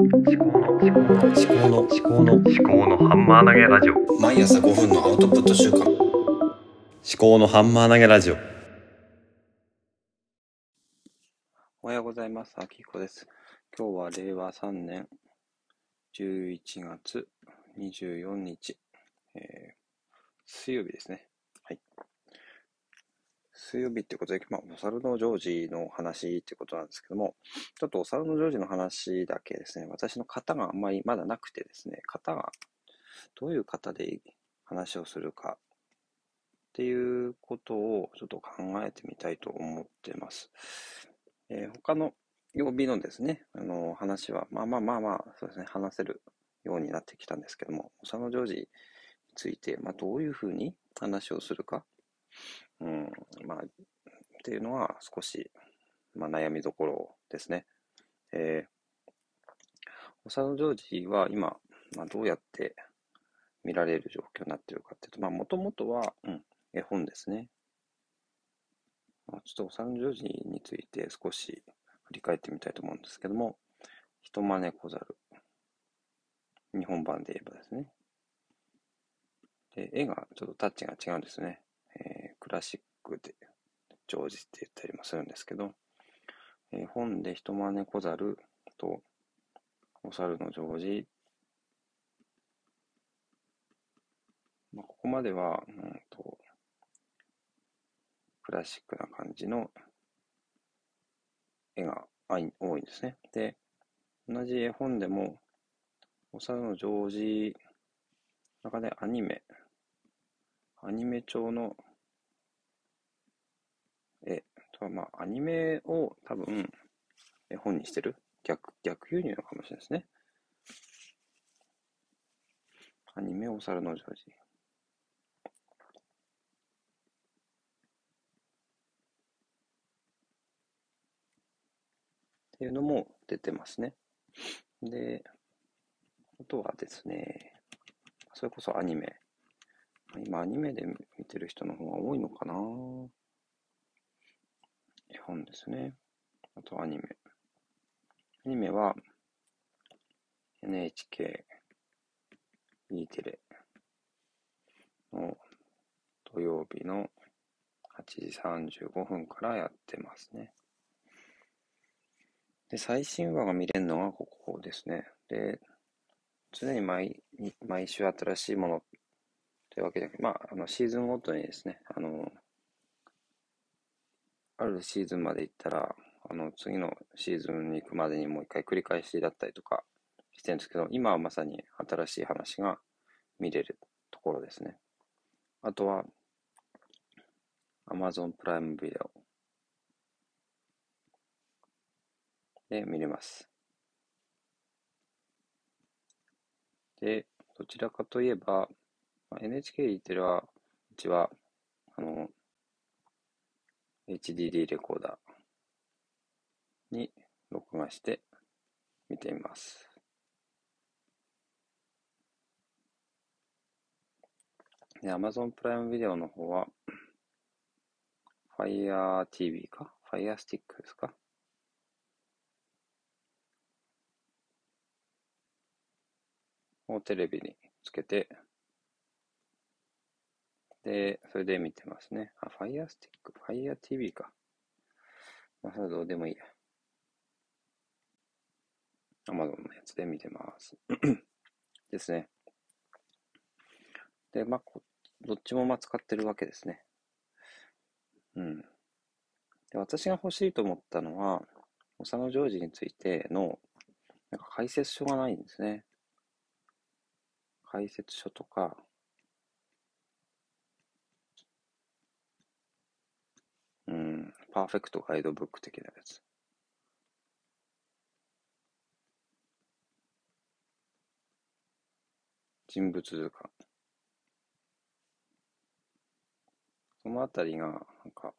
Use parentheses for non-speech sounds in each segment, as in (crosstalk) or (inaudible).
思考の思考の思考の思考の思考のハンマー投げラジオ毎朝5分のアウトプット週間思考のハンマー投げラジオおはようございます。あきこです。今日は令和3年11月24日、えー水曜日ですね。水曜日ってことで、まあ、お猿のジョージの話ってことなんですけども、ちょっとお猿のジョージの話だけですね、私の型があんまりまだなくてですね、型がどういう型で話をするかっていうことをちょっと考えてみたいと思ってます。えー他の曜日のですね、あの話は、まあまあまあまあ、そうですね、話せるようになってきたんですけども、お佐野ジョージについて、まあ、どういうふうに話をするか、うん、まあ、っていうのは少し、まあ、悩みどころですね。えー、お佐野ジョージは今、まあ、どうやって見られる状況になっているかっていうと、まあ、もともとは、うん、絵本ですね。まあ、ちょっとお産ジョージについて少し振り返ってみたいと思うんですけども、人真似小猿。日本版で言えばですね。で、絵がちょっとタッチが違うんですね。クラシックでジョージって言ったりもするんですけど、えー本で人真似小猿とお猿のジョージ。まあ、ここまでは、うんと、クラシックな感じの絵が多いんですね。で、同じ絵本でも、お猿のジョージ、中でアニメ、アニメ調のとは、まあ、アニメを多分、絵本にしてる？逆、逆輸入なのかもしれないですね。アニメお猿のジョージ。っていうのも出てますね。で、あとはですね、それこそアニメ。今アニメで見てる人の方が多いのかな絵本ですね。あとアニメ。アニメは NHK、E テレの土曜日の8時35分からやってますね。で、最新話が見れるのがここですね。で、常に毎毎週新しいものというわけで、まあ、あのシーズンごとにですね、あの、あるシーズンまで行ったら、あの、次のシーズンに行くまでにもう一回繰り返しだったりとかしてるんですけど、今はまさに新しい話が見れるところですね。あとは、Amazon プライムビデオで見れます。で、どちらかといえば、NHK テレは、うちは、あの、HDD レコーダーに録画して見ています。で、Amazon プライムビデオの方は、Fire TV か ?Fire Stick ですか？をテレビにつけて、で、それで見てますね。あ、Fire Stick、Fire TV か。まあ、それはどうでもいいや。Amazon のやつで見てます。(clears throat) ですね。で、まあ、こどっちもまあ使ってるわけですね。うん。で、私が欲しいと思ったのは、お佐野ジョージについての、なんか解説書がないんですね。解説書とか、うん、パーフェクトガイドブック的なやつ。人物図鑑。そのあたりが、なんか、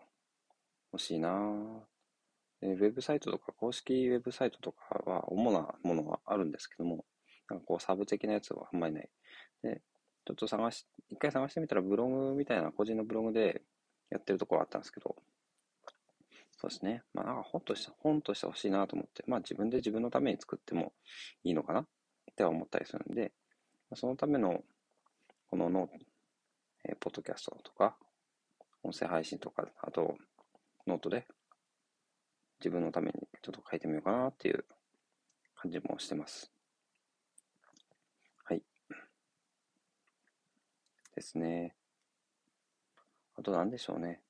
欲しいなぁ。ウェブサイトとか、公式ウェブサイトとかは、主なものがあるんですけども、なんかこう、サブ的なやつはあんまりない。で、ちょっと探し、一回探してみたら、ブログみたいな、個人のブログでやってるところあったんですけど、そうですね。まあ、なんか本として、本として欲しいなと思って、まあ自分で自分のために作ってもいいのかなっては思ったりするんで、そのための、この note、えー、ポッドキャストとか、音声配信とか、あと、ノートで自分のためにちょっと書いてみようかなっていう感じもしてます。はい。ですね。あと何でしょうね。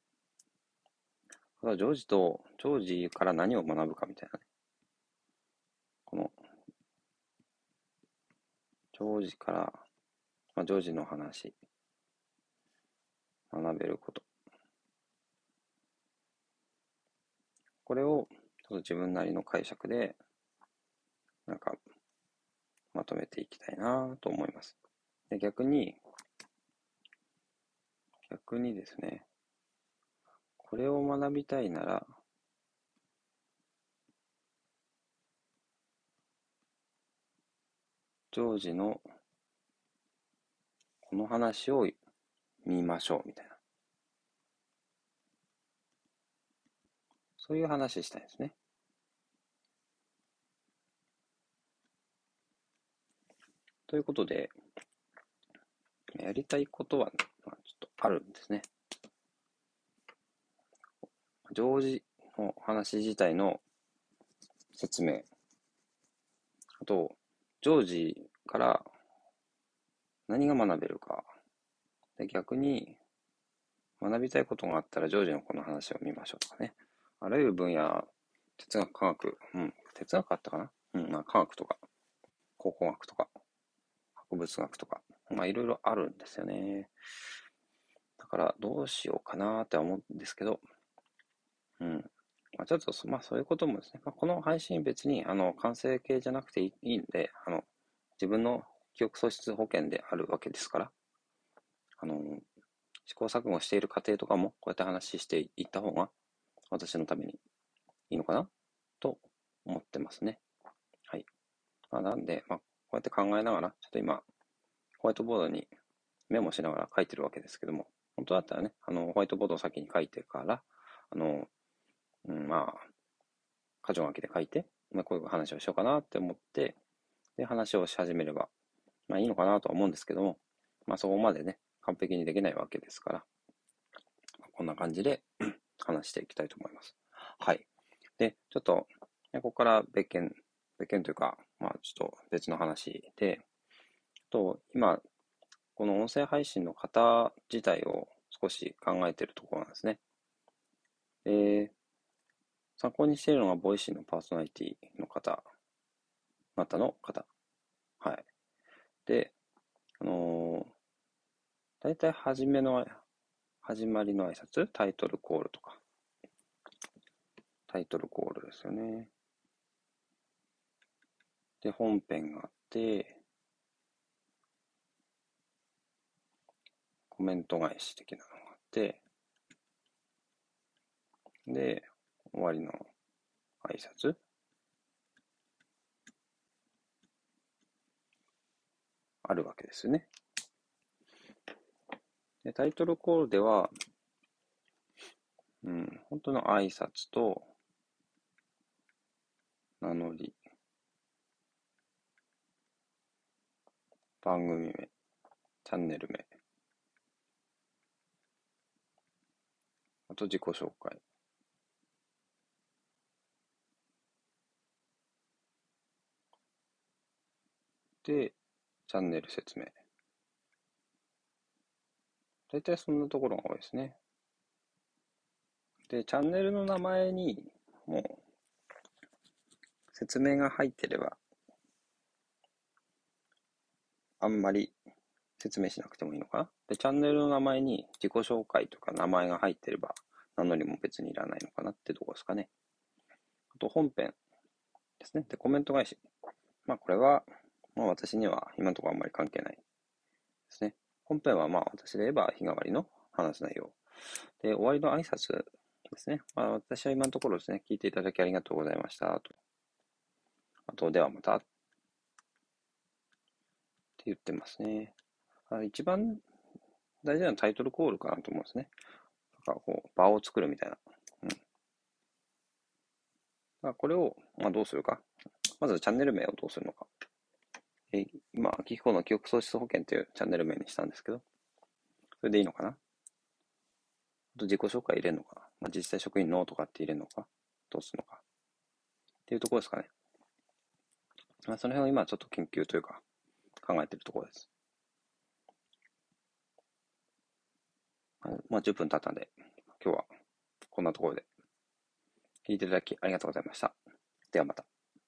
あとはジョージと、ジョージから何を学ぶかみたいなね。この、ジョージから、まあ、ジョージの話、学べること。これを、ちょっと自分なりの解釈で、なんか、まとめていきたいなと思います。で逆に、逆にですね、これを学びたいなら、ジョージのこの話を見ましょうみたいな。そういう話したいですね。ということで、やりたいことは、ちょっとあるんですね。常時の話自体の説明。あと、常時から何が学べるか。で逆に、学びたいことがあったら、常時のこの話を見ましょうとかね。あらゆる分野、哲学、科学、うん、哲学あったかな？うん、まあ科学とか、考古学とか、博物学とか、まあいろいろあるんですよね。だからどうしようかなって思うんですけど、うん。まあ、ちょっと、まあそういうこともですね、まあ、この配信別に、あの、完成形じゃなくていいんで、あの、自分の記憶喪失保険であるわけですから、あの、試行錯誤している過程とかも、こうやって話していった方が、私のためにいいのかなと思ってますね。はい。まあ、なんで、まあ、こうやって考えながら、ちょっと今、ホワイトボードにメモしながら書いてるわけですけども、本当だったらね、あの、ホワイトボードを先に書いてから、あの、うん、まあ、箇条書きで書いて、まあ、こういう話をしようかなって思って、で、話をし始めれば、まあいいのかなとは思うんですけども、まあそこまでね、完璧にできないわけですから、こんな感じで (clears throat) 話していきたいと思います。はい。で、ちょっと、ここから別件、別件というか、まあちょっと別の話で、と、今、この音声配信の型自体を少し考えているところなんですね。で、参考にしているのが、 Voicy のパーソナリティの方、またの方。はい。で、あのー、大体初めの、始まりの挨拶、タイトルコールとか。タイトルコールですよね。で、本編があって、コメント返し的なのがあって、で、終わりの挨拶？あるわけですね。でタイトルコールでは、うん、本当の挨拶と、名乗り、番組名、チャンネル名、あと自己紹介。で、チャンネル説明。大体そんなところが多いですね。で、チャンネルの名前にもう説明が入ってれば、あんまり説明しなくてもいいのかな。で、チャンネルの名前に自己紹介とか名前が入ってれば、名乗りも別にいらないのかなってとこですかね。あと本編ですね。で、コメント返し。まあこれはまあ私には今のところあんまり関係ないですね。本編はまあ私で言えば日替わりの話す内容。で、終わりの挨拶ですね。まあ私は今のところですね、聞いていただきありがとうございました。と。あと、ではまた。って言ってますね。あ一番大事なタイトルコールかなと思うんですね。なんかこう、場を作るみたいな。うん。あ、これを、まあ、どうするか。まずチャンネル名をどうするのか。えー今、秋彦の記憶喪失保険というチャンネル名にしたんですけど、それでいいのかな？あと自己紹介入れるのかな、まあ、実際職員のとかって入れるのか？どうするのか？っていうところですかね。まあ、その辺を今ちょっと研究というか考えているところです。まあ、10分経ったんで、今日はこんなところで聞いていただきありがとうございました。ではまた。